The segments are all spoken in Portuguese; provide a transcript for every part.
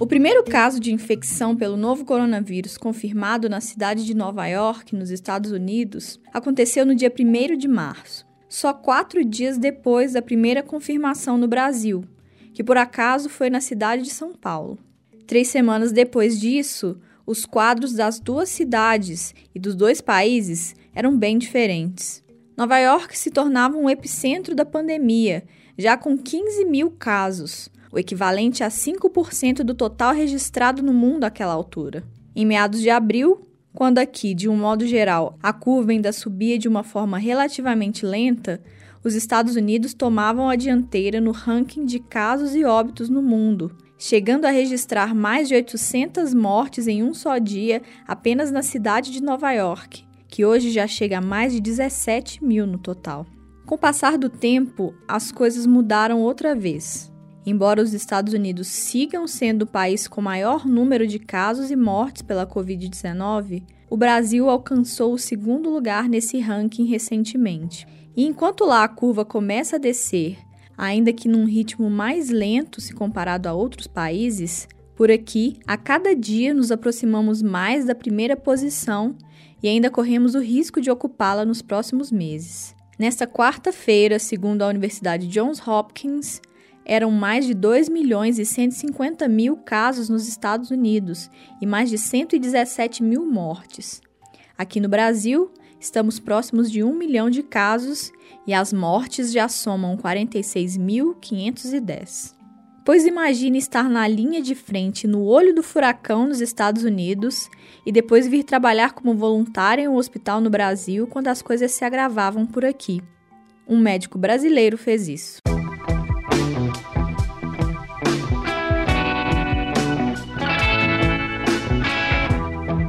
O primeiro caso de infecção pelo novo coronavírus confirmado na cidade de Nova York, nos Estados Unidos, aconteceu no dia 1 de março, só quatro dias depois da primeira confirmação no Brasil, que por acaso foi na cidade de São Paulo. Três semanas depois disso, os quadros das duas cidades e dos dois países eram bem diferentes. Nova York se tornava um epicentro da pandemia, já com 15 mil casos o equivalente a 5% do total registrado no mundo àquela altura. Em meados de abril, quando aqui, de um modo geral, a curva ainda subia de uma forma relativamente lenta, os Estados Unidos tomavam a dianteira no ranking de casos e óbitos no mundo, chegando a registrar mais de 800 mortes em um só dia apenas na cidade de Nova York, que hoje já chega a mais de 17 mil no total. Com o passar do tempo, as coisas mudaram outra vez. Embora os Estados Unidos sigam sendo o país com maior número de casos e mortes pela Covid-19, o Brasil alcançou o segundo lugar nesse ranking recentemente. E enquanto lá a curva começa a descer, ainda que num ritmo mais lento se comparado a outros países, por aqui, a cada dia nos aproximamos mais da primeira posição e ainda corremos o risco de ocupá-la nos próximos meses. Nesta quarta-feira, segundo a Universidade Johns Hopkins, eram mais de 2 milhões e 150 mil casos nos Estados Unidos e mais de 117 mil mortes. Aqui no Brasil, estamos próximos de 1 milhão de casos e as mortes já somam 46.510. Pois imagine estar na linha de frente, no olho do furacão nos Estados Unidos e depois vir trabalhar como voluntária em um hospital no Brasil quando as coisas se agravavam por aqui. Um médico brasileiro fez isso.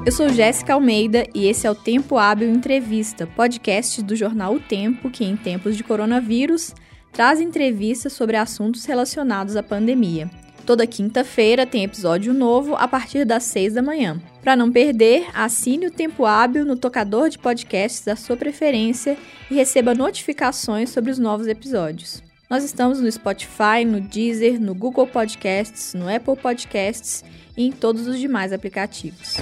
Eu sou Jéssica Almeida e esse é o Tempo Hábil Entrevista, podcast do jornal O Tempo, que em tempos de coronavírus traz entrevistas sobre assuntos relacionados à pandemia. Toda quinta-feira tem episódio novo a partir das seis da manhã. Para não perder, assine o Tempo Hábil no tocador de podcasts da sua preferência e receba notificações sobre os novos episódios. Nós estamos no Spotify, no Deezer, no Google Podcasts, no Apple Podcasts e em todos os demais aplicativos.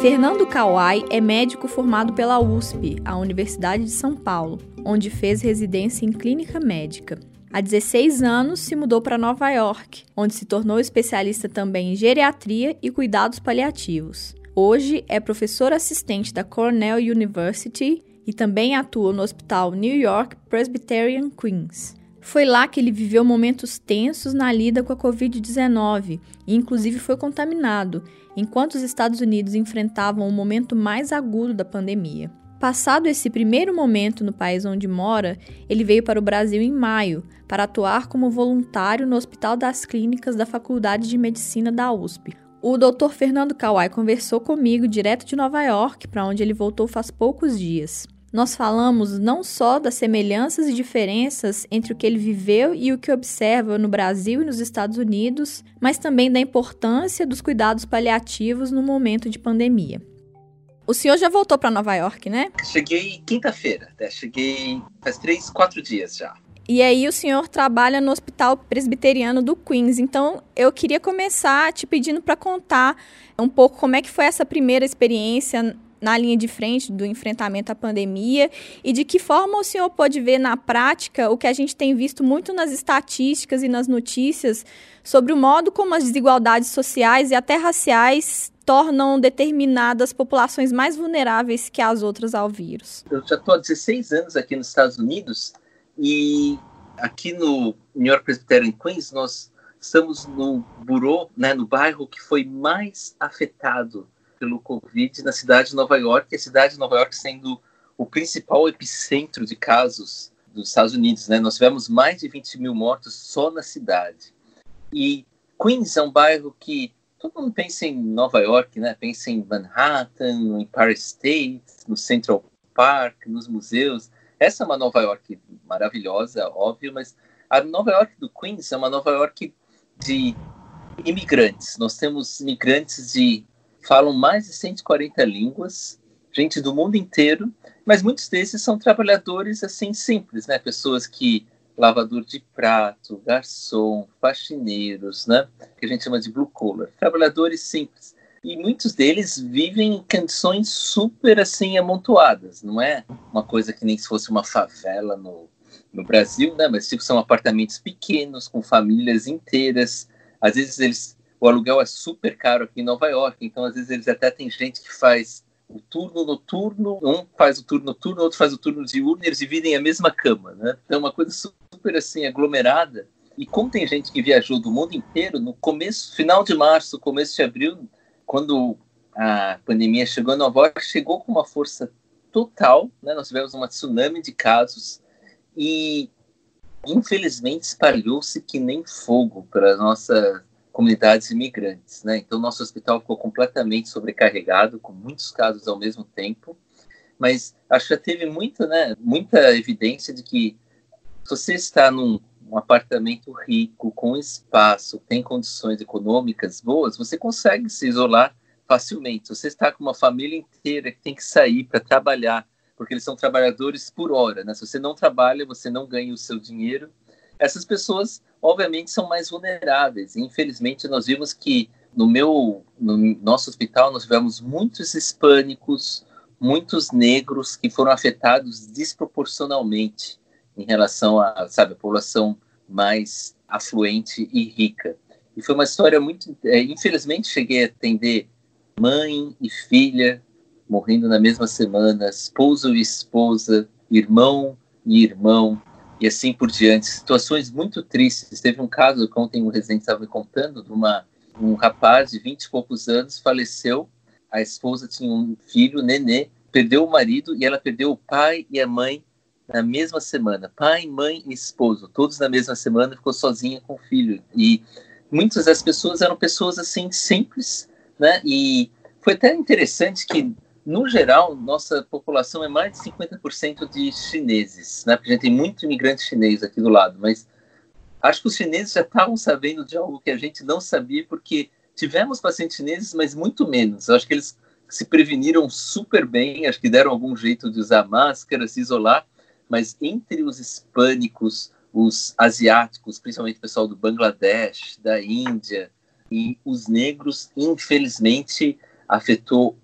Fernando Kawai é médico formado pela USP, a Universidade de São Paulo, onde fez residência em clínica médica. Há 16 anos se mudou para Nova York, onde se tornou especialista também em geriatria e cuidados paliativos. Hoje é professor assistente da Cornell University e também atua no Hospital New York Presbyterian Queens. Foi lá que ele viveu momentos tensos na lida com a Covid-19 e, inclusive, foi contaminado, enquanto os Estados Unidos enfrentavam o momento mais agudo da pandemia. Passado esse primeiro momento no país onde mora, ele veio para o Brasil em maio para atuar como voluntário no Hospital das Clínicas da Faculdade de Medicina da USP. O Dr. Fernando Kawai conversou comigo direto de Nova York, para onde ele voltou faz poucos dias nós falamos não só das semelhanças e diferenças entre o que ele viveu e o que observa no Brasil e nos Estados Unidos, mas também da importância dos cuidados paliativos no momento de pandemia. O senhor já voltou para Nova York, né? Cheguei quinta-feira, né? cheguei faz três, quatro dias já. E aí o senhor trabalha no Hospital Presbiteriano do Queens. Então eu queria começar te pedindo para contar um pouco como é que foi essa primeira experiência na linha de frente do enfrentamento à pandemia e de que forma o senhor pode ver na prática o que a gente tem visto muito nas estatísticas e nas notícias sobre o modo como as desigualdades sociais e até raciais tornam determinadas populações mais vulneráveis que as outras ao vírus. Eu já estou há 16 anos aqui nos Estados Unidos e aqui no New York Presbyterian Queens nós estamos no bureau, né, no bairro que foi mais afetado pelo Covid na cidade de Nova York, a cidade de Nova York sendo o principal epicentro de casos dos Estados Unidos. Né? Nós tivemos mais de 20 mil mortos só na cidade. E Queens é um bairro que todo mundo pensa em Nova York, né? pensa em Manhattan, no Empire State, no Central Park, nos museus. Essa é uma Nova York maravilhosa, óbvio, mas a Nova York do Queens é uma Nova York de imigrantes. Nós temos imigrantes de falam mais de 140 línguas, gente do mundo inteiro, mas muitos desses são trabalhadores assim simples, né? Pessoas que lavador de prato, garçom, faxineiros, né? Que a gente chama de blue collar, trabalhadores simples. E muitos deles vivem em condições super assim amontoadas, não é uma coisa que nem se fosse uma favela no, no Brasil, né? Mas tipo são apartamentos pequenos com famílias inteiras. Às vezes eles o aluguel é super caro aqui em Nova York, então às vezes eles até tem gente que faz o turno noturno, um faz o turno noturno, outro faz o turno diurno, e eles dividem a mesma cama, né? Então é uma coisa super assim aglomerada. E como tem gente que viajou do mundo inteiro, no começo, final de março, começo de abril, quando a pandemia chegou a Nova York, chegou com uma força total, né? Nós tivemos uma tsunami de casos e infelizmente espalhou-se que nem fogo para nossa comunidades imigrantes, né? Então nosso hospital ficou completamente sobrecarregado, com muitos casos ao mesmo tempo, mas acho que já teve muita, né, muita evidência de que se você está num um apartamento rico, com espaço, tem condições econômicas boas, você consegue se isolar facilmente. Você está com uma família inteira que tem que sair para trabalhar, porque eles são trabalhadores por hora, né? Se você não trabalha, você não ganha o seu dinheiro. Essas pessoas obviamente são mais vulneráveis. Infelizmente, nós vimos que no meu, no nosso hospital, nós tivemos muitos hispânicos, muitos negros que foram afetados desproporcionalmente em relação a, sabe, a população mais afluente e rica. E foi uma história muito, é, infelizmente, cheguei a atender mãe e filha morrendo na mesma semana, esposo e esposa, irmão e irmão, e assim por diante. Situações muito tristes. Teve um caso que ontem o residente estava me contando de uma, um rapaz de 20 e poucos anos faleceu. A esposa tinha um filho, nenê, perdeu o marido e ela perdeu o pai e a mãe na mesma semana. Pai, mãe e esposo, todos na mesma semana, ficou sozinha com o filho. E muitas das pessoas eram pessoas assim simples, né? E foi até interessante que no geral, nossa população é mais de 50% de chineses, né? Porque a gente tem muito imigrante chinês aqui do lado, mas acho que os chineses já estavam sabendo de algo que a gente não sabia, porque tivemos pacientes chineses, mas muito menos. Eu acho que eles se preveniram super bem, acho que deram algum jeito de usar máscara, se isolar, mas entre os hispânicos, os asiáticos, principalmente o pessoal do Bangladesh, da Índia, e os negros, infelizmente, afetou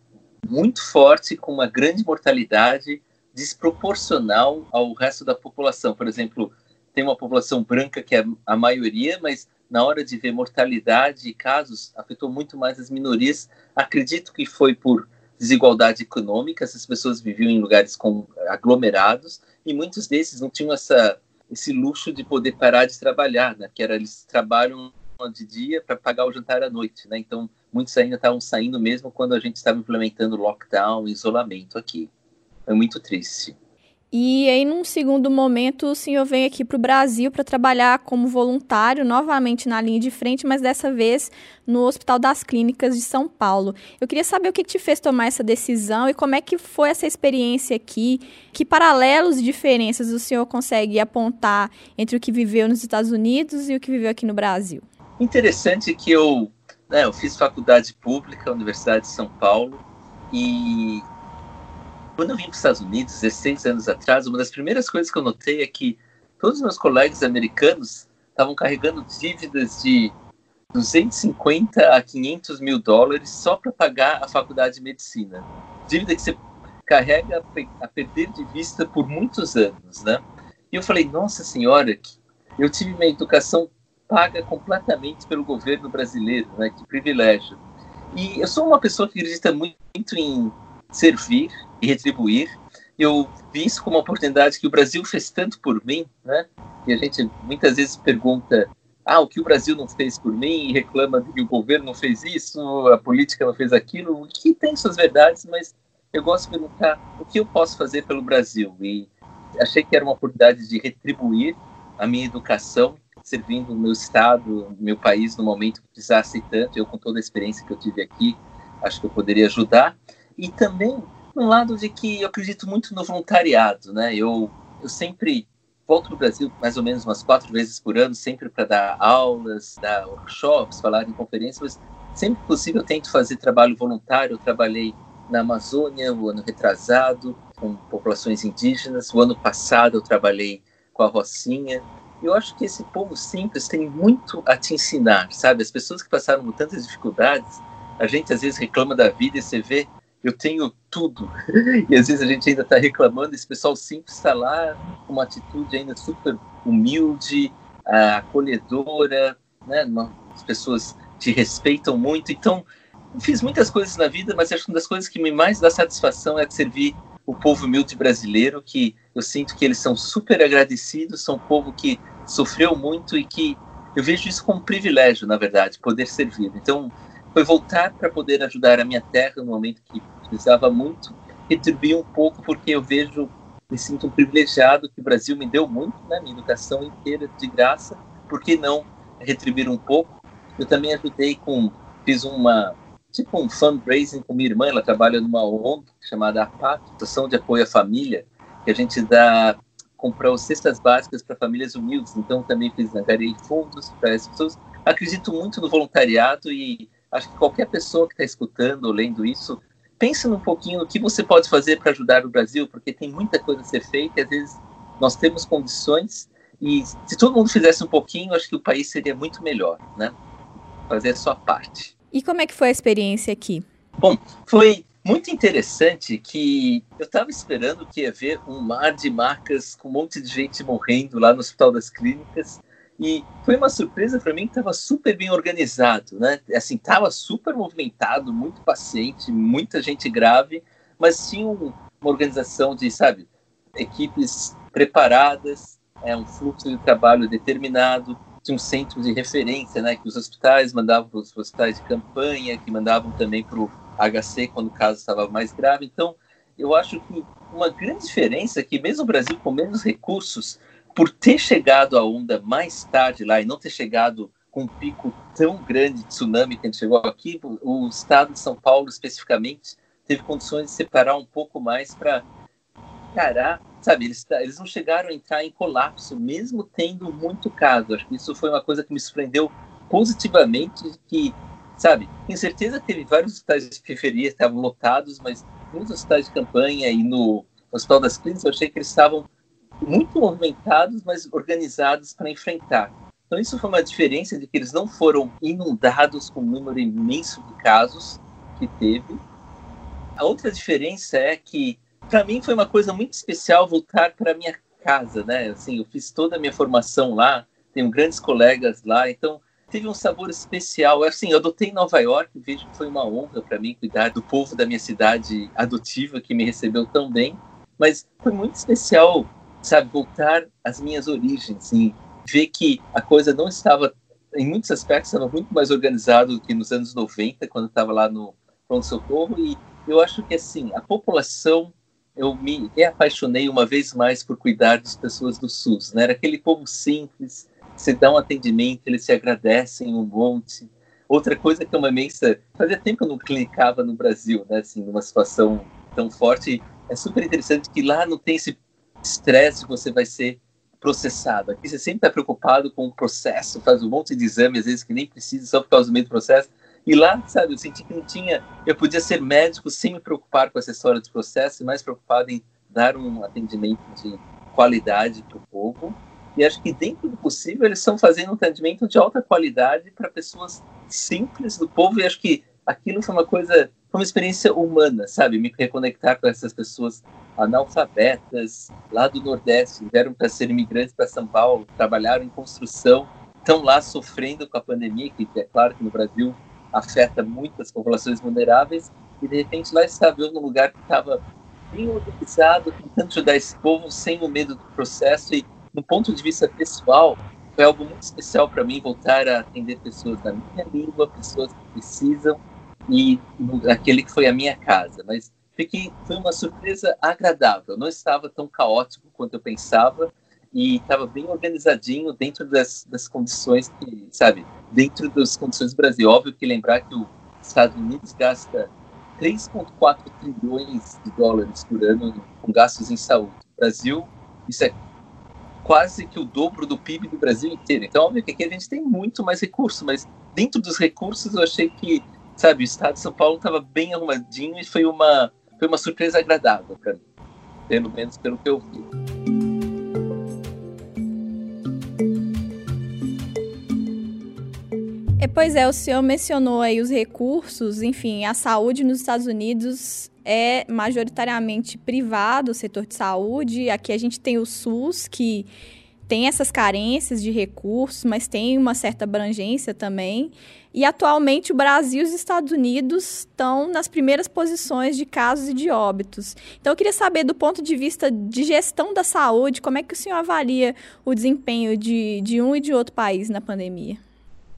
muito forte, com uma grande mortalidade desproporcional ao resto da população. Por exemplo, tem uma população branca que é a maioria, mas na hora de ver mortalidade e casos, afetou muito mais as minorias. Acredito que foi por desigualdade econômica, essas pessoas viviam em lugares com aglomerados e muitos desses não tinham essa, esse luxo de poder parar de trabalhar, né? Que era eles trabalham de dia para pagar o jantar à noite, né? Então muitos ainda estavam saindo mesmo quando a gente estava implementando lockdown, isolamento aqui. Foi muito triste. E aí, num segundo momento, o senhor vem aqui para o Brasil para trabalhar como voluntário, novamente na linha de frente, mas dessa vez no Hospital das Clínicas de São Paulo. Eu queria saber o que te fez tomar essa decisão e como é que foi essa experiência aqui, que paralelos e diferenças o senhor consegue apontar entre o que viveu nos Estados Unidos e o que viveu aqui no Brasil. Interessante que eu né, eu fiz faculdade pública, Universidade de São Paulo, e quando eu vim para os Estados Unidos, 16 anos atrás, uma das primeiras coisas que eu notei é que todos os meus colegas americanos estavam carregando dívidas de 250 a 500 mil dólares só para pagar a faculdade de medicina. Dívida que você carrega a perder de vista por muitos anos, né? E eu falei, nossa senhora, eu tive minha educação paga completamente pelo governo brasileiro, né? Que privilégio. E eu sou uma pessoa que acredita muito em servir e retribuir. Eu vi isso como uma oportunidade que o Brasil fez tanto por mim, né? E a gente muitas vezes pergunta: ah, o que o Brasil não fez por mim? E reclama que o governo não fez isso, a política não fez aquilo. Que tem suas verdades, mas eu gosto de perguntar o que eu posso fazer pelo Brasil. E achei que era uma oportunidade de retribuir a minha educação servindo o meu estado, meu país no momento que precisasse tanto. Eu, com toda a experiência que eu tive aqui, acho que eu poderia ajudar. E também um lado de que eu acredito muito no voluntariado, né? Eu, eu sempre volto para o Brasil mais ou menos umas quatro vezes por ano, sempre para dar aulas, dar workshops, falar em conferências, mas sempre que possível eu tento fazer trabalho voluntário. Eu trabalhei na Amazônia o ano retrasado com populações indígenas. O ano passado eu trabalhei com a Rocinha. Eu acho que esse povo simples tem muito a te ensinar, sabe? As pessoas que passaram por tantas dificuldades, a gente às vezes reclama da vida e você vê, eu tenho tudo. E às vezes a gente ainda está reclamando, esse pessoal simples está lá com uma atitude ainda super humilde, acolhedora, né? As pessoas te respeitam muito. Então, fiz muitas coisas na vida, mas acho que uma das coisas que me mais dá satisfação é servir o povo humilde brasileiro, que eu sinto que eles são super agradecidos, são um povo que sofreu muito e que eu vejo isso como um privilégio, na verdade, poder servir. Então, foi voltar para poder ajudar a minha terra no momento que precisava muito, retribuir um pouco, porque eu vejo, me sinto um privilegiado que o Brasil me deu muito, né, minha educação inteira de graça, por que não retribuir um pouco? Eu também ajudei com, fiz uma, tipo um fundraising com minha irmã, ela trabalha numa ONG chamada APAC, Associação de Apoio à Família, que a gente dá comprar cestas básicas para famílias humildes. Então também fiz angariei fundos para essas pessoas. Acredito muito no voluntariado e acho que qualquer pessoa que está escutando ou lendo isso pense um pouquinho no que você pode fazer para ajudar o Brasil, porque tem muita coisa a ser feita. E às vezes nós temos condições e se todo mundo fizesse um pouquinho, acho que o país seria muito melhor, né? Fazer a sua parte. E como é que foi a experiência aqui? Bom, foi muito interessante que eu estava esperando que ia ver um mar de marcas com um monte de gente morrendo lá no Hospital das Clínicas. E foi uma surpresa para mim que estava super bem organizado, né? Assim, estava super movimentado, muito paciente, muita gente grave, mas tinha uma organização de, sabe, equipes preparadas, é um fluxo de trabalho determinado, tinha um centro de referência, né, que os hospitais mandavam para os hospitais de campanha, que mandavam também para o HC quando o caso estava mais grave. Então, eu acho que uma grande diferença é que mesmo o Brasil com menos recursos, por ter chegado a onda mais tarde lá e não ter chegado com um pico tão grande de tsunami que a gente chegou aqui, o estado de São Paulo especificamente teve condições de separar um pouco mais para encarar sabe, eles, eles não chegaram a entrar em colapso, mesmo tendo muito caso. Acho que isso foi uma coisa que me surpreendeu positivamente, que, sabe, tenho certeza teve vários hospitais de periferia que estavam lotados, mas muitos hospitais de campanha e no Hospital das Clínicas eu achei que eles estavam muito movimentados, mas organizados para enfrentar. Então isso foi uma diferença de que eles não foram inundados com um número imenso de casos que teve. A outra diferença é que para mim foi uma coisa muito especial voltar para minha casa, né? Assim, eu fiz toda a minha formação lá, tenho grandes colegas lá, então teve um sabor especial. Assim, eu adotei Nova York, vejo que foi uma honra para mim cuidar do povo da minha cidade adotiva que me recebeu tão bem, mas foi muito especial, sabe, voltar às minhas origens e ver que a coisa não estava em muitos aspectos estava muito mais organizado do que nos anos 90, quando estava lá no pronto socorro e eu acho que assim, a população eu me apaixonei uma vez mais por cuidar das pessoas do SUS. Né? Era aquele povo simples, você dá um atendimento, eles se agradecem um monte. Outra coisa que é uma imensa. Fazia tempo que eu não clicava no Brasil, né? Assim, numa situação tão forte. É super interessante que lá não tem esse estresse você vai ser processado. Aqui você sempre está preocupado com o processo, faz um monte de exame, às vezes que nem precisa, só por causa do meio do processo. E lá, sabe, eu senti que não tinha. Eu podia ser médico sem me preocupar com essa história do processo, mais preocupado em dar um atendimento de qualidade para o povo. E acho que, dentro do possível, eles estão fazendo um atendimento de alta qualidade para pessoas simples do povo. E acho que aquilo foi uma coisa, foi uma experiência humana, sabe? Me reconectar com essas pessoas analfabetas lá do Nordeste, vieram para ser imigrantes para São Paulo, trabalharam em construção, estão lá sofrendo com a pandemia, que é claro que no Brasil afeta muitas populações vulneráveis, e de repente lá estava eu num lugar que estava bem organizado, tentando ajudar esse povo sem o medo do processo, e do ponto de vista pessoal, foi algo muito especial para mim voltar a atender pessoas da minha língua, pessoas que precisam, e aquele que foi a minha casa. Mas fiquei, foi uma surpresa agradável, não estava tão caótico quanto eu pensava, e estava bem organizadinho dentro das, das condições que, sabe, dentro das condições do Brasil. Óbvio que lembrar que os Estados Unidos gasta 3,4 trilhões de dólares por ano com gastos em saúde. O Brasil, isso é quase que o dobro do PIB do Brasil inteiro. Então, óbvio que aqui a gente tem muito mais recurso, mas dentro dos recursos, eu achei que, sabe, o estado de São Paulo estava bem arrumadinho e foi uma, foi uma surpresa agradável para mim, pelo menos pelo que eu vi. É, pois é, o senhor mencionou aí os recursos, enfim, a saúde nos Estados Unidos é majoritariamente privado, o setor de saúde. Aqui a gente tem o SUS, que tem essas carências de recursos, mas tem uma certa abrangência também. E atualmente o Brasil e os Estados Unidos estão nas primeiras posições de casos e de óbitos. Então eu queria saber, do ponto de vista de gestão da saúde, como é que o senhor avalia o desempenho de, de um e de outro país na pandemia?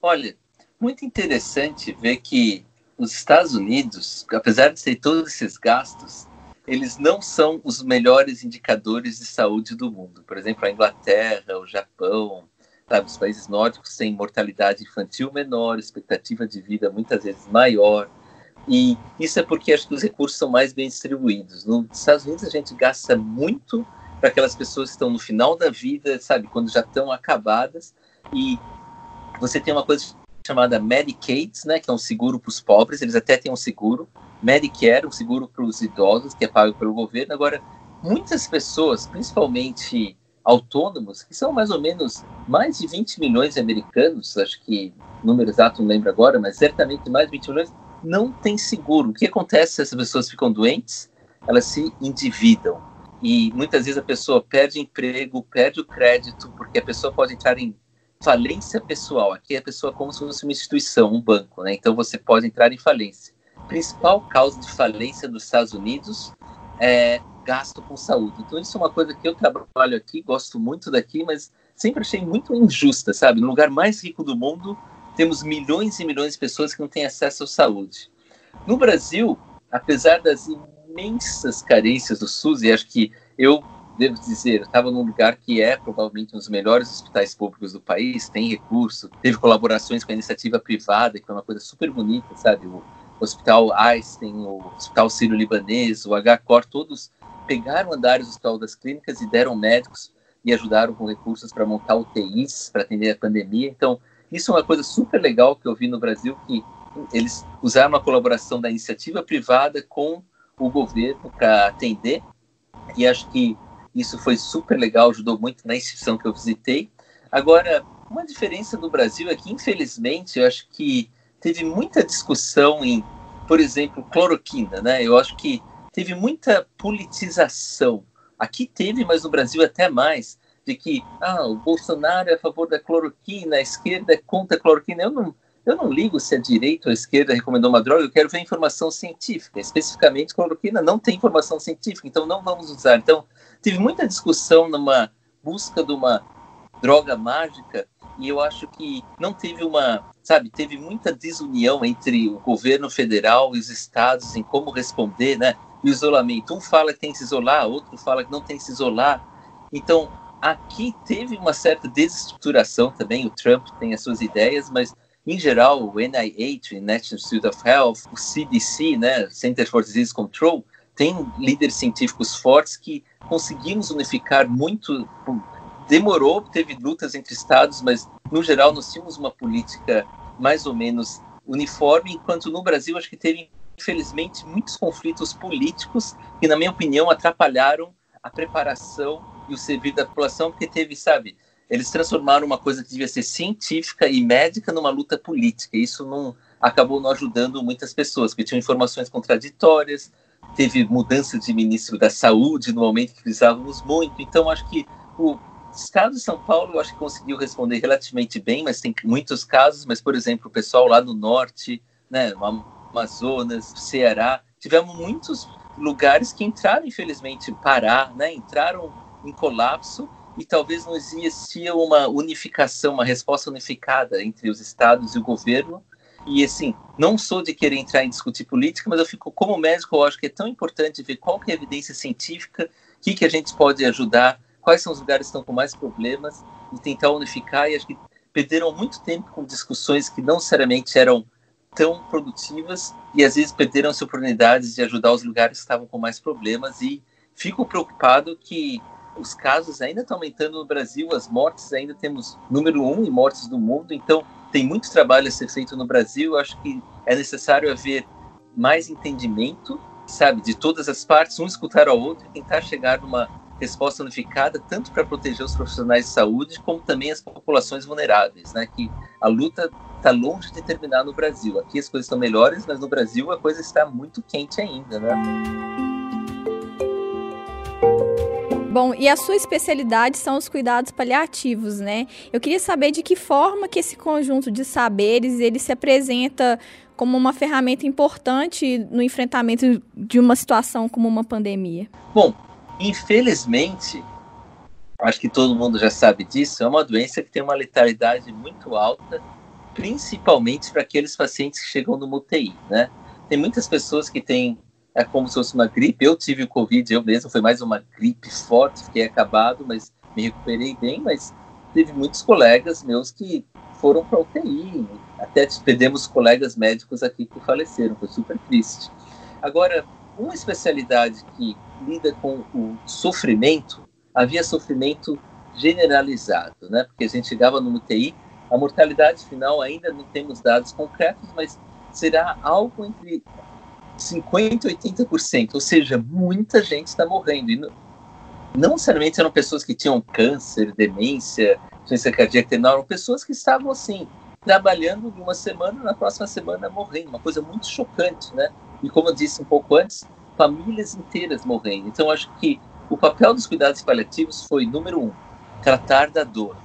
Olha, muito interessante ver que os Estados Unidos, apesar de ter todos esses gastos, eles não são os melhores indicadores de saúde do mundo. Por exemplo, a Inglaterra, o Japão, sabe, os países nórdicos têm mortalidade infantil menor, expectativa de vida muitas vezes maior. E isso é porque acho que os recursos são mais bem distribuídos. Nos Estados Unidos a gente gasta muito para aquelas pessoas que estão no final da vida, sabe, quando já estão acabadas. E você tem uma coisa chamada Medicaid, né, que é um seguro para os pobres, eles até têm um seguro, Medicare, um seguro para os idosos, que é pago pelo governo. Agora, muitas pessoas, principalmente autônomos, que são mais ou menos mais de 20 milhões de americanos, acho que número exato não lembro agora, mas certamente mais de 20 milhões, não tem seguro. O que acontece se essas pessoas ficam doentes? Elas se endividam. E muitas vezes a pessoa perde emprego, perde o crédito, porque a pessoa pode entrar em falência pessoal. Aqui é a pessoa como se fosse uma instituição, um banco, né? Então você pode entrar em falência. Principal causa de falência nos Estados Unidos é gasto com saúde. Então isso é uma coisa que eu trabalho aqui, gosto muito daqui, mas sempre achei muito injusta, sabe? No lugar mais rico do mundo, temos milhões e milhões de pessoas que não têm acesso à saúde. No Brasil, apesar das imensas carências do SUS, e acho que eu devo dizer, estava num lugar que é provavelmente um dos melhores hospitais públicos do país, tem recurso, teve colaborações com a iniciativa privada, que foi uma coisa super bonita, sabe? O Hospital Einstein, o Hospital Sírio-Libanês, o HCOR, todos pegaram andares do Hospital das Clínicas e deram médicos e ajudaram com recursos para montar UTIs, para atender a pandemia. Então, isso é uma coisa super legal que eu vi no Brasil, que eles usaram a colaboração da iniciativa privada com o governo para atender, e acho que isso foi super legal, ajudou muito na instituição que eu visitei. Agora, uma diferença do Brasil é que, infelizmente, eu acho que teve muita discussão em, por exemplo, cloroquina, né? Eu acho que teve muita politização. Aqui teve, mas no Brasil até mais, de que ah, o Bolsonaro é a favor da cloroquina, a esquerda é contra a cloroquina. Eu não, eu não ligo se a direita ou a esquerda recomendou uma droga, eu quero ver informação científica. Especificamente, cloroquina não tem informação científica, então não vamos usar. Então, teve muita discussão numa busca de uma droga mágica e eu acho que não teve uma, sabe, teve muita desunião entre o governo federal e os estados em como responder, né? O isolamento. Um fala que tem que se isolar, outro fala que não tem que se isolar. Então, aqui teve uma certa desestruturação também. O Trump tem as suas ideias, mas em geral, o NIH, National Institute of Health, o CDC, né, Center for Disease Control, tem líderes científicos fortes que conseguimos unificar muito. Demorou, teve lutas entre estados, mas no geral nós tínhamos uma política mais ou menos uniforme, enquanto no Brasil acho que teve, infelizmente, muitos conflitos políticos que, na minha opinião, atrapalharam a preparação e o serviço da população, porque teve, sabe, eles transformaram uma coisa que devia ser científica e médica numa luta política. Isso não acabou não ajudando muitas pessoas, porque tinham informações contraditórias, teve mudança de ministro da Saúde no momento que precisávamos muito. Então, acho que o estado de São Paulo, eu acho que conseguiu responder relativamente bem, mas tem muitos casos. Mas, por exemplo, o pessoal lá no norte, né, Amazonas, Ceará, tivemos muitos lugares que entraram, infelizmente, Pará, né, entraram em colapso e talvez não existia uma unificação, uma resposta unificada entre os estados e o governo. E assim, não sou de querer entrar em discutir política, mas eu fico como médico, eu acho que é tão importante ver qual que é a evidência científica, o que, que a gente pode ajudar, quais são os lugares que estão com mais problemas e tentar unificar. E acho que perderam muito tempo com discussões que não necessariamente eram tão produtivas e às vezes perderam-se oportunidades de ajudar os lugares que estavam com mais problemas e fico preocupado que os casos ainda estão aumentando no Brasil, as mortes ainda temos número um em mortes do mundo, então tem muito trabalho a ser feito no Brasil. Eu acho que é necessário haver mais entendimento, sabe, de todas as partes, um escutar ao outro e tentar chegar numa resposta unificada, tanto para proteger os profissionais de saúde, como também as populações vulneráveis, né? Que a luta está longe de terminar no Brasil. Aqui as coisas estão melhores, mas no Brasil a coisa está muito quente ainda, né? Bom, e a sua especialidade são os cuidados paliativos, né? Eu queria saber de que forma que esse conjunto de saberes ele se apresenta como uma ferramenta importante no enfrentamento de uma situação como uma pandemia. Bom, infelizmente, acho que todo mundo já sabe disso, é uma doença que tem uma letalidade muito alta, principalmente para aqueles pacientes que chegam no UTI, né? Tem muitas pessoas que têm é como se fosse uma gripe. Eu tive o Covid, eu mesmo, foi mais uma gripe forte, fiquei acabado, mas me recuperei bem. Mas teve muitos colegas meus que foram para UTI, até perdemos colegas médicos aqui que faleceram, foi super triste. Agora, uma especialidade que lida com o sofrimento, havia sofrimento generalizado, né? Porque a gente chegava no UTI, a mortalidade final ainda não temos dados concretos, mas será algo entre 50% e 80%, ou seja, muita gente está morrendo. E não, não necessariamente eram pessoas que tinham câncer, demência, doença cardíaca eram pessoas que estavam assim, trabalhando de uma semana, na próxima semana morrendo, uma coisa muito chocante, né? E como eu disse um pouco antes, famílias inteiras morrendo. Então, acho que o papel dos cuidados paliativos foi, número um, tratar da dor.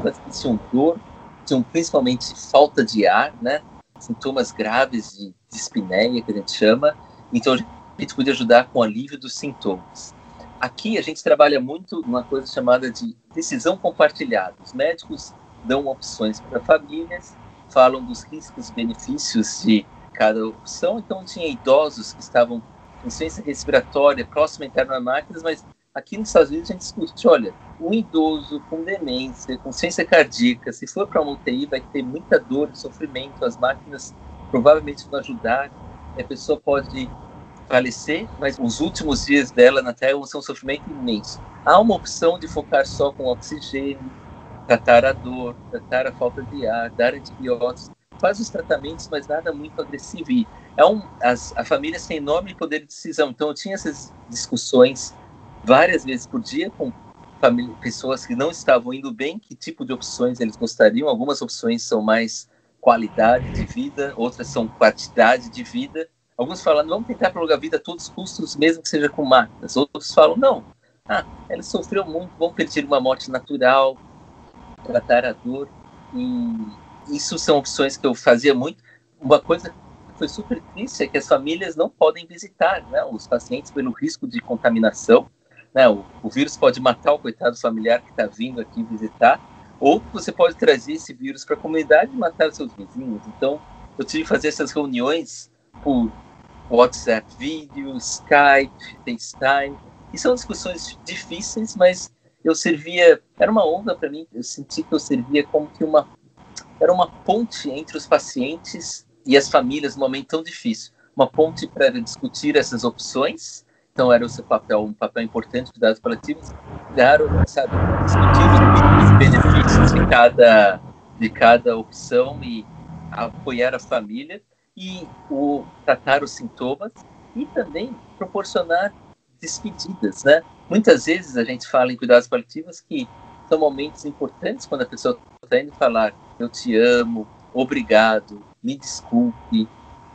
Pacientes tinham dor, tinham principalmente falta de ar, né? Sintomas graves de dispneia, que a gente chama. Então, a gente podia ajudar com o alívio dos sintomas. Aqui, a gente trabalha muito numa coisa chamada de decisão compartilhada. Os médicos dão opções para famílias, falam dos riscos e benefícios de cada opção. Então, tinha idosos que estavam com ciência respiratória, próxima interna a máquinas, mas aqui nos Estados Unidos a gente discute, olha, um idoso com demência, com ciência cardíaca, se for para uma UTI, vai ter muita dor e sofrimento, as máquinas provavelmente não ajudar, a pessoa pode falecer, mas os últimos dias dela na Terra vão ser um sofrimento imenso. Há uma opção de focar só com oxigênio, tratar a dor, tratar a falta de ar, dar antibióticos, faz os tratamentos, mas nada muito agressivo. E é um, as, a família tem enorme poder de decisão. Então eu tinha essas discussões várias vezes por dia com pessoas que não estavam indo bem, que tipo de opções eles gostariam. Algumas opções são mais qualidade de vida, outras são quantidade de vida. Alguns falam, vamos tentar prolongar a vida a todos os custos, mesmo que seja com máquinas. Outros falam, não, ah, ela sofreu muito, vamos pedir uma morte natural, tratar a dor. E isso são opções que eu fazia muito. Uma coisa que foi super triste é que as famílias não podem visitar né, os pacientes pelo risco de contaminação. Né, o, o vírus pode matar o coitado familiar que está vindo aqui visitar ou você pode trazer esse vírus para a comunidade e matar seus vizinhos. Então, eu tive que fazer essas reuniões por WhatsApp vídeo, Skype, FaceTime. E são discussões difíceis, mas eu servia, era uma onda para mim, eu senti que eu servia como que uma era uma ponte entre os pacientes e as famílias num momento tão difícil. Uma ponte para discutir essas opções, então era o seu papel, um papel importante de dados paliativos, claro, sabe, discutir os benefícios de cada, de cada opção e apoiar a família e o, tratar os sintomas e também proporcionar despedidas, né? Muitas vezes a gente fala em cuidados paliativos que são momentos importantes quando a pessoa está indo falar eu te amo, obrigado, me desculpe,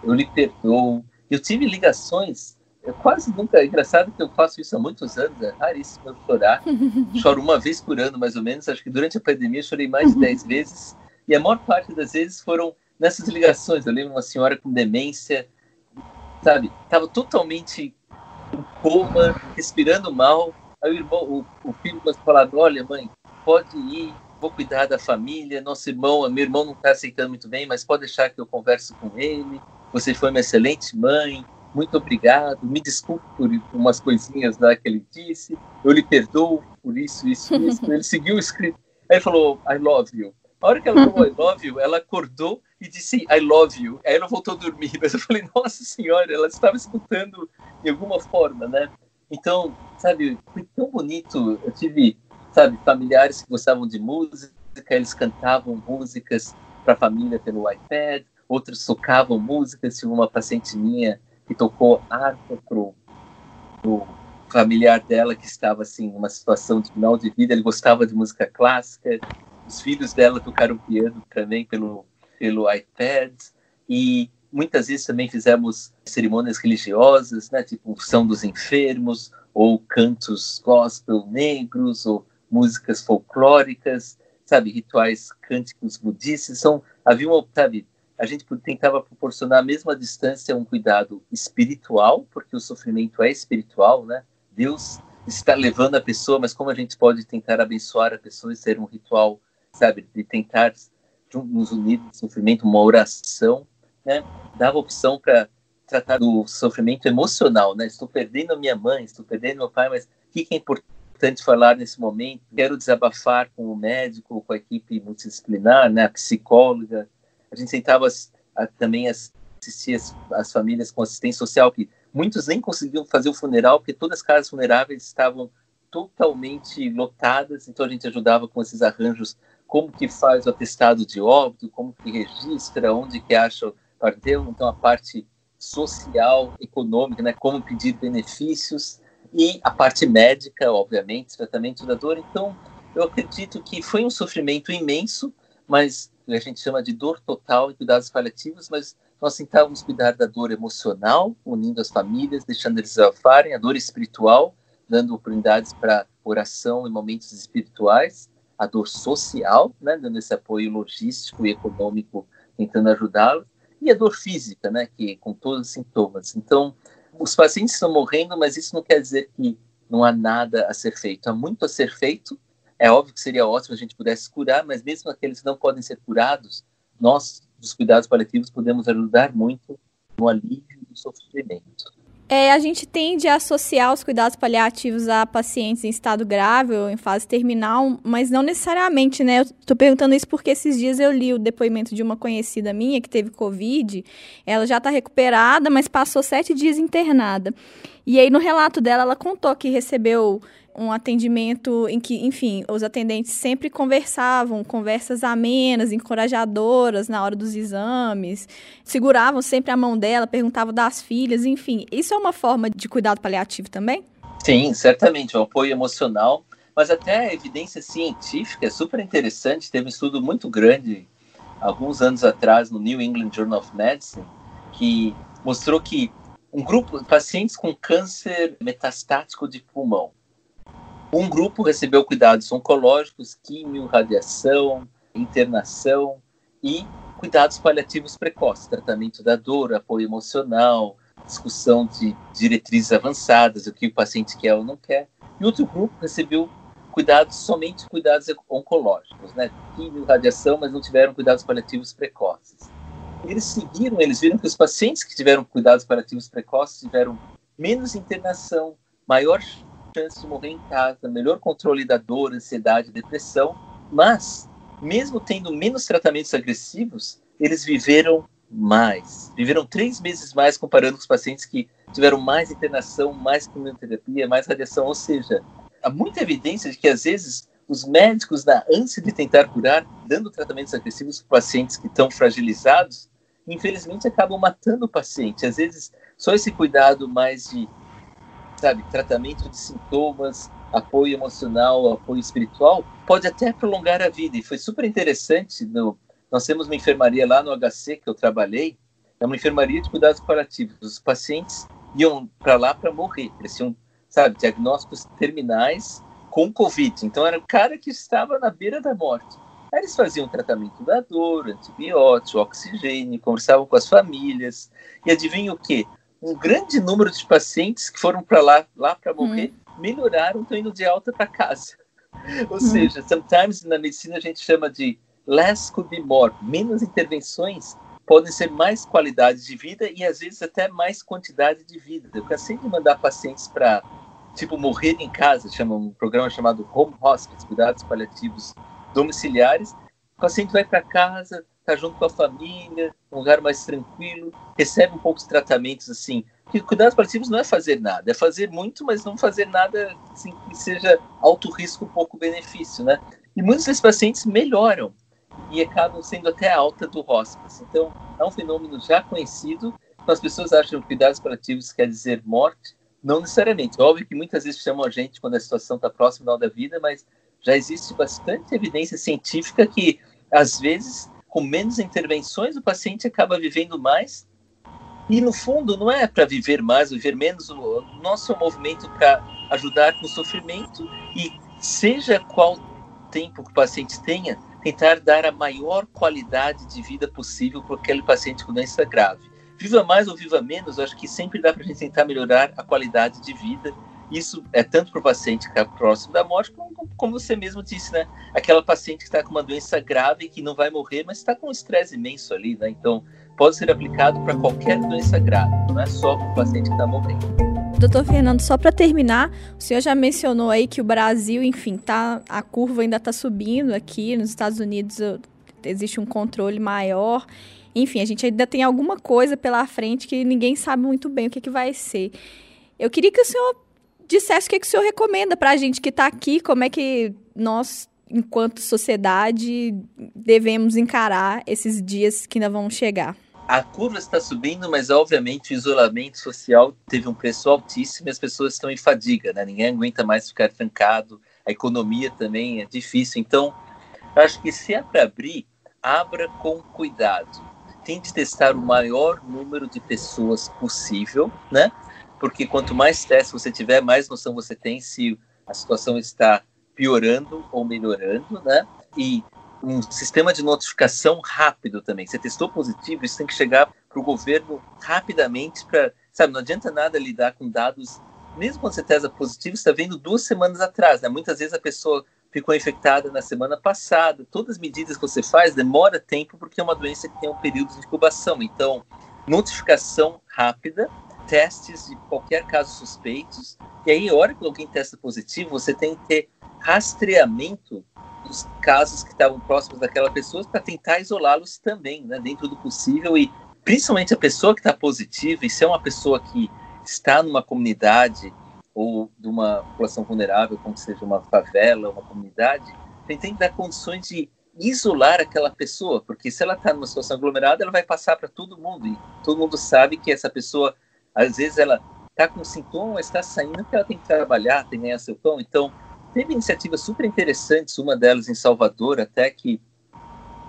eu lhe perdoo. Eu tive ligações eu quase nunca. É engraçado que eu faço isso há muitos anos, é raríssimo eu chorar. Choro uma vez por ano, mais ou menos. Acho que durante a pandemia eu chorei mais de 10 vezes. E a maior parte das vezes foram nessas ligações. Eu lembro uma senhora com demência, sabe? Estava totalmente em coma, respirando mal. Aí o irmão, o, o filho falava: Olha, mãe, pode ir, vou cuidar da família. Nosso irmão, meu irmão não está aceitando muito bem, mas pode deixar que eu converso com ele. Você foi uma excelente mãe muito obrigado, me desculpe por umas coisinhas lá que ele disse, eu lhe perdoo por isso, isso, isso. ele seguiu o script. Aí ele falou, I love you. A hora que ela falou I love you, ela acordou e disse I love you. Aí ela voltou a dormir. Mas eu falei, nossa senhora, ela estava escutando de alguma forma, né? Então, sabe, foi tão bonito. Eu tive, sabe, familiares que gostavam de música, eles cantavam músicas para a família pelo iPad, outros tocavam músicas. Tive uma paciente minha que tocou harpa pro, pro familiar dela que estava assim numa situação de final de vida. Ele gostava de música clássica. Os filhos dela tocaram piano também pelo pelo iPad e muitas vezes também fizemos cerimônias religiosas, né, tipo unção dos enfermos ou cantos gospel negros ou músicas folclóricas, sabe, rituais cânticos budistas. São havia uma, sabe, a gente tentava proporcionar a mesma distância um cuidado espiritual, porque o sofrimento é espiritual, né? Deus está levando a pessoa, mas como a gente pode tentar abençoar a pessoa e ser um ritual, sabe, de tentar nos unir no sofrimento, uma oração, né? Dava opção para tratar do sofrimento emocional, né? Estou perdendo a minha mãe, estou perdendo meu pai, mas o que é importante falar nesse momento? Quero desabafar com o médico, com a equipe multidisciplinar, né? A psicóloga, a gente tentava a, também assistir as, as, famílias com assistência social, que muitos nem conseguiam fazer o funeral, porque todas as casas funeráveis estavam totalmente lotadas, então a gente ajudava com esses arranjos, como que faz o atestado de óbito, como que registra, onde que acha o parteiro, então a parte social, econômica, né, como pedir benefícios, e a parte médica, obviamente, tratamento da dor. Então, eu acredito que foi um sofrimento imenso, mas a gente chama de dor total e cuidados paliativos, mas nós tentávamos cuidar da dor emocional, unindo as famílias, deixando eles afarem, a dor espiritual, dando oportunidades para oração e momentos espirituais, a dor social, né, dando esse apoio logístico e econômico, tentando ajudá-los, e a dor física, né, que com todos os sintomas. Então, os pacientes estão morrendo, mas isso não quer dizer que não há nada a ser feito. Há muito a ser feito é óbvio que seria ótimo a gente pudesse curar, mas mesmo aqueles que não podem ser curados, nós, dos cuidados paliativos, podemos ajudar muito no alívio do sofrimento. É, a gente tende a associar os cuidados paliativos a pacientes em estado grave ou em fase terminal, mas não necessariamente, né? Eu tô perguntando isso porque esses dias eu li o depoimento de uma conhecida minha que teve Covid. Ela já está recuperada, mas passou sete dias internada. E aí, no relato dela, ela contou que recebeu um atendimento em que, enfim, os atendentes sempre conversavam, conversas amenas, encorajadoras na hora dos exames, seguravam sempre a mão dela, perguntavam das filhas, enfim. Isso é uma forma de cuidado paliativo também? Sim, certamente, o apoio emocional, mas até a evidência científica é super interessante. Teve um estudo muito grande alguns anos atrás no New England Journal of Medicine que mostrou que um grupo de pacientes com câncer metastático de pulmão um grupo recebeu cuidados oncológicos, químio, radiação, internação e cuidados paliativos precoces, tratamento da dor, apoio emocional, discussão de diretrizes avançadas, o que o paciente quer ou não quer. E outro grupo recebeu cuidados, somente cuidados oncológicos, né? Químio, radiação, mas não tiveram cuidados paliativos precoces. Eles seguiram, eles viram que os pacientes que tiveram cuidados paliativos precoces tiveram menos internação, maior chance de morrer em casa, melhor controle da dor, ansiedade, depressão, mas, mesmo tendo menos tratamentos agressivos, eles viveram mais. Viveram três meses mais comparando com os pacientes que tiveram mais internação, mais quimioterapia, mais radiação. Ou seja, há muita evidência de que, às vezes, os médicos, na ânsia de tentar curar, dando tratamentos agressivos para pacientes que estão fragilizados, infelizmente acabam matando o paciente. Às vezes, só esse cuidado mais de sabe, tratamento de sintomas, apoio emocional, apoio espiritual, pode até prolongar a vida. E foi super interessante. No, nós temos uma enfermaria lá no HC que eu trabalhei, é uma enfermaria de cuidados paliativos. Os pacientes iam para lá para morrer, eles tinham, sabe, diagnósticos terminais com Covid. Então era um cara que estava na beira da morte. Aí eles faziam tratamento da dor, antibiótico, oxigênio, conversavam com as famílias. E adivinha o quê? um grande número de pacientes que foram para lá, lá para morrer, hum. melhoraram, estão indo de alta para casa. Ou hum. seja, sometimes na medicina a gente chama de less could be more, menos intervenções podem ser mais qualidade de vida e às vezes até mais quantidade de vida. Eu cansei de mandar pacientes para tipo morrer em casa, chama um programa chamado Home Hospice, cuidados paliativos domiciliares. O paciente vai para casa, está junto com a família, um lugar mais tranquilo, recebe um pouco de tratamentos assim. Porque cuidados paliativos não é fazer nada, é fazer muito, mas não fazer nada assim, que seja alto risco, pouco benefício, né? E muitos desses pacientes melhoram. e acabam sendo até alta do hospice. Então, é um fenômeno já conhecido. As pessoas acham que cuidados paliativos quer dizer morte. Não necessariamente. Óbvio que muitas vezes chamam a gente quando a situação está próxima da vida, mas já existe bastante evidência científica que, às vezes, com menos intervenções, o paciente acaba vivendo mais. E, no fundo, não é para viver mais, viver menos. O nosso movimento para ajudar com o sofrimento e, seja qual tempo que o paciente tenha, tentar dar a maior qualidade de vida possível para aquele paciente com doença grave. Viva mais ou viva menos, acho que sempre dá para a gente tentar melhorar a qualidade de vida. Isso é tanto para o paciente que está próximo da morte, como, como você mesmo disse, né? Aquela paciente que está com uma doença grave que não vai morrer, mas está com um estresse imenso ali, né? Então, pode ser aplicado para qualquer doença grave, não é só para o paciente que está morrendo. Doutor Fernando, só para terminar, o senhor já mencionou aí que o Brasil, enfim, tá, a curva ainda está subindo aqui, nos Estados Unidos existe um controle maior. Enfim, a gente ainda tem alguma coisa pela frente que ninguém sabe muito bem o que, que vai ser. Eu queria que o senhor dissesse o que, que o senhor recomenda para a gente que está aqui, como é que nós, enquanto sociedade, devemos encarar esses dias que ainda vão chegar a curva está subindo, mas obviamente o isolamento social teve um preço altíssimo e as pessoas estão em fadiga, né? Ninguém aguenta mais ficar trancado, a economia também é difícil. Então, acho que se é para abrir, abra com cuidado. Tente testar o maior número de pessoas possível, né? Porque quanto mais testes você tiver, mais noção você tem se a situação está piorando ou melhorando, né? E um sistema de notificação rápido também. Você testou positivo, isso tem que chegar para o governo rapidamente para, sabe, não adianta nada lidar com dados, mesmo quando você testa positivo, você está vendo duas semanas atrás, né? Muitas vezes a pessoa ficou infectada na semana passada. Todas as medidas que você faz demora tempo porque é uma doença que tem um período de incubação. Então, notificação rápida, testes de qualquer caso suspeitos. E aí, a hora que alguém testa positivo, você tem que ter rastreamento dos casos que estavam próximos daquela pessoa para tentar isolá-los também, né, dentro do possível e principalmente a pessoa que está positiva e se é uma pessoa que está numa comunidade ou de uma população vulnerável, como seja uma favela, uma comunidade, tem, que dar condições de isolar aquela pessoa, porque se ela está numa situação aglomerada, ela vai passar para todo mundo e todo mundo sabe que essa pessoa, às vezes, ela está com sintoma, está saindo porque ela tem que trabalhar, tem que ganhar seu pão, então teve iniciativas super interessantes, uma delas em Salvador, até que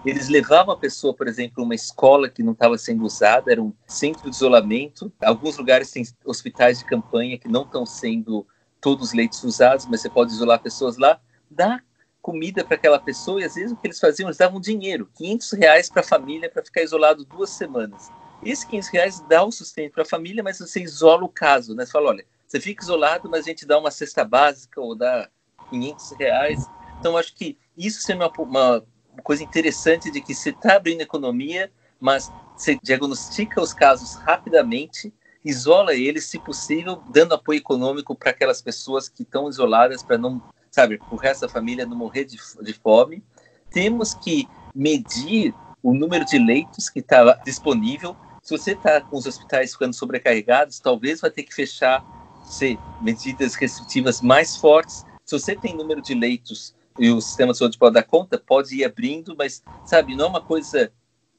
eles levavam a pessoa, por exemplo, uma escola que não estava sendo usada, era um centro de isolamento. Alguns lugares têm hospitais de campanha que não estão sendo todos os leitos usados, mas você pode isolar pessoas lá. Dá comida para aquela pessoa e às vezes o que eles faziam, eles davam dinheiro, 500 reais para a família para ficar isolado duas semanas. Esses 500 reais dá o sustento para a família, mas você isola o caso, né? Você fala, olha, você fica isolado, mas a gente dá uma cesta básica ou dá 500 reais. Então, acho que isso seria uma, uma coisa interessante de que você está abrindo economia, mas você diagnostica os casos rapidamente, isola eles, se possível, dando apoio econômico para aquelas pessoas que estão isoladas, para não, sabe, o resto da família não morrer de, de fome. Temos que medir o número de leitos que está disponível. Se você está com os hospitais ficando sobrecarregados, talvez vai ter que fechar, sei, medidas restritivas mais fortes se você tem número de leitos e o sistema de saúde pode dar conta, pode ir abrindo, mas, sabe, não é uma coisa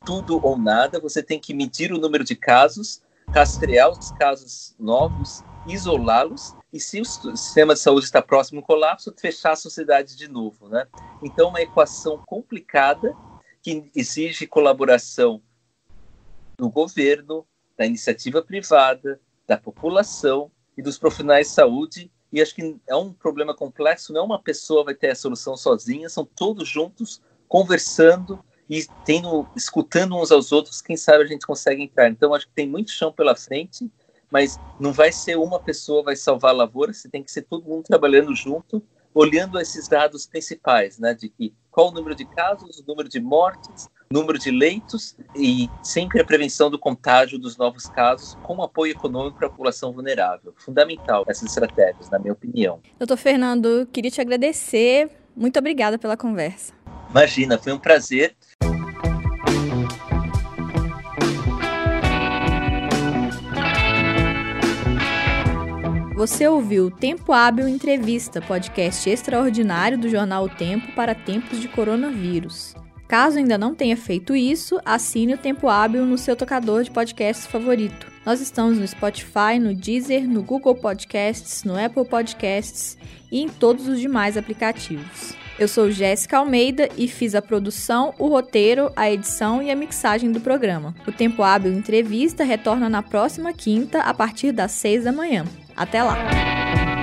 tudo ou nada, você tem que medir o número de casos, rastrear os casos novos, isolá-los, e se o sistema de saúde está próximo do colapso, fechar a sociedade de novo, né? Então, uma equação complicada que exige colaboração do governo, da iniciativa privada, da população e dos profissionais de saúde e acho que é um problema complexo, não é uma pessoa vai ter a solução sozinha, são todos juntos conversando e tendo, escutando uns aos outros, quem sabe a gente consegue entrar. Então acho que tem muito chão pela frente, mas não vai ser uma pessoa vai salvar a lavoura, você tem que ser todo mundo trabalhando junto, olhando esses dados principais, né, de que qual o número de casos, o número de mortes, número de leitos e sempre a prevenção do contágio dos novos casos com apoio econômico para a população vulnerável. Fundamental essas estratégias, na minha opinião. Doutor Fernando, queria te agradecer. Muito obrigada pela conversa. Imagina, foi um prazer. Você ouviu Tempo Hábil Entrevista, podcast extraordinário do jornal o Tempo para tempos de coronavírus. Caso ainda não tenha feito isso, assine o Tempo Hábil no seu tocador de podcasts favorito. Nós estamos no Spotify, no Deezer, no Google Podcasts, no Apple Podcasts e em todos os demais aplicativos. Eu sou Jéssica Almeida e fiz a produção, o roteiro, a edição e a mixagem do programa. O Tempo Hábil Entrevista retorna na próxima quinta, a partir das seis da manhã. Até lá!